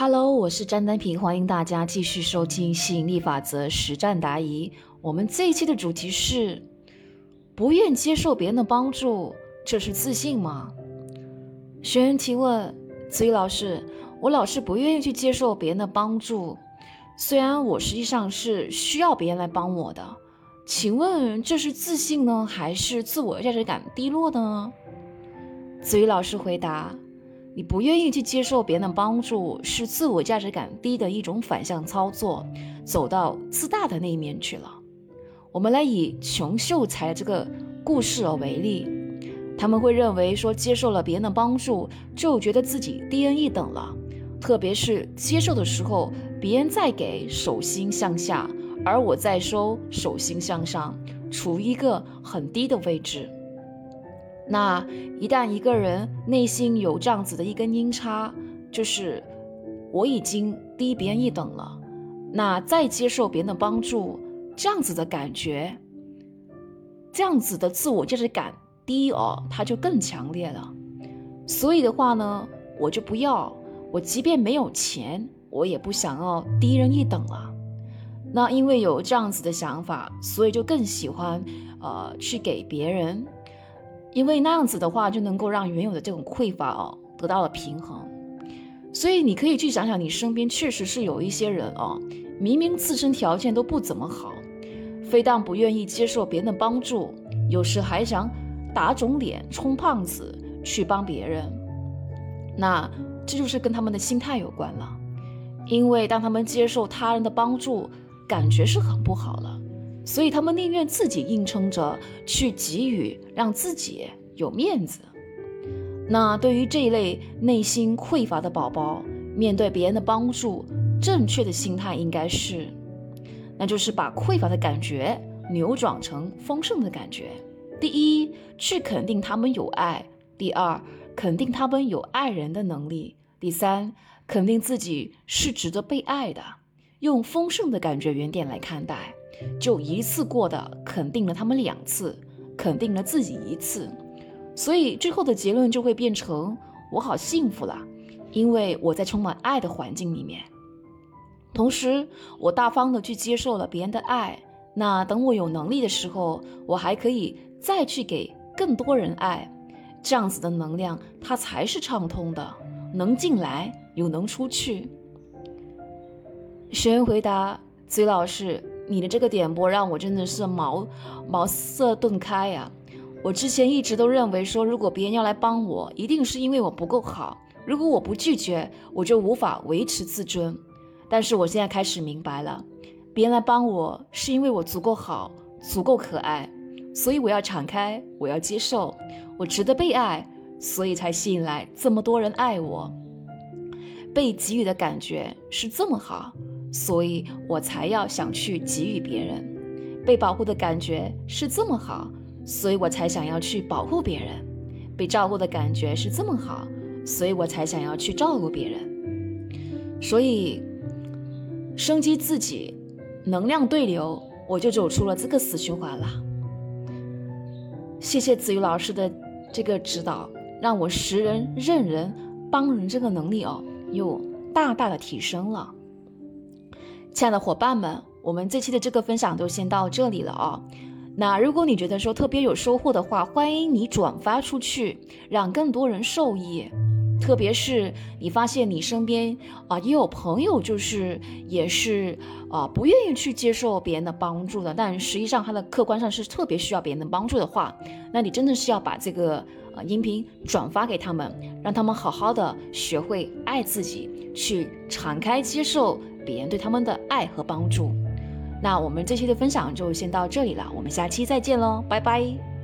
Hello，我是詹丹平，欢迎大家继续收听吸引力法则实战答疑。我们这一期的主题是：不愿接受别人的帮助，这是自信吗？学员提问：子宇老师，我老是不愿意去接受别人的帮助，虽然我实际上是需要别人来帮我的，请问这是自信呢，还是自我价值感低落呢？子宇老师回答。你不愿意去接受别人的帮助，是自我价值感低的一种反向操作，走到自大的那一面去了。我们来以穷秀才这个故事为例，他们会认为说接受了别人的帮助，就觉得自己低人一等了，特别是接受的时候，别人在给手心向下，而我在收手心向上，处于一个很低的位置。那一旦一个人内心有这样子的一根音叉，就是我已经低别人一等了，那再接受别人的帮助，这样子的感觉，这样子的自我价值感低哦，它就更强烈了。所以的话呢，我就不要，我即便没有钱，我也不想要低人一等了。那因为有这样子的想法，所以就更喜欢呃去给别人。因为那样子的话，就能够让原有的这种匮乏哦得到了平衡。所以你可以去想想，你身边确实是有一些人哦，明明自身条件都不怎么好，非但不愿意接受别人的帮助，有时还想打肿脸充胖子去帮别人。那这就是跟他们的心态有关了。因为当他们接受他人的帮助，感觉是很不好了。所以他们宁愿自己硬撑着去给予，让自己有面子。那对于这一类内心匮乏的宝宝，面对别人的帮助，正确的心态应该是，那就是把匮乏的感觉扭转成丰盛的感觉。第一，去肯定他们有爱；第二，肯定他们有爱人的能力；第三，肯定自己是值得被爱的。用丰盛的感觉原点来看待。就一次过的肯定了他们两次，肯定了自己一次，所以最后的结论就会变成我好幸福了，因为我在充满爱的环境里面，同时我大方的去接受了别人的爱，那等我有能力的时候，我还可以再去给更多人爱，这样子的能量它才是畅通的，能进来又能出去。学员回答：崔老师。你的这个点播让我真的是茅茅塞顿开呀！我之前一直都认为说，如果别人要来帮我，一定是因为我不够好。如果我不拒绝，我就无法维持自尊。但是我现在开始明白了，别人来帮我是因为我足够好，足够可爱，所以我要敞开，我要接受，我值得被爱，所以才吸引来这么多人爱我。被给予的感觉是这么好。所以我才要想去给予别人，被保护的感觉是这么好，所以我才想要去保护别人；被照顾的感觉是这么好，所以我才想要去照顾别人。所以，升级自己，能量对流，我就走出了这个死循环了。谢谢子瑜老师的这个指导，让我识人、认人、帮人这个能力哦，又大大的提升了。亲爱的伙伴们，我们这期的这个分享就先到这里了啊。那如果你觉得说特别有收获的话，欢迎你转发出去，让更多人受益。特别是你发现你身边啊也有朋友，就是也是啊不愿意去接受别人的帮助的，但实际上他的客观上是特别需要别人的帮助的话，那你真的是要把这个呃音频转发给他们，让他们好好的学会爱自己，去敞开接受。别人对他们的爱和帮助，那我们这期的分享就先到这里了，我们下期再见喽，拜拜。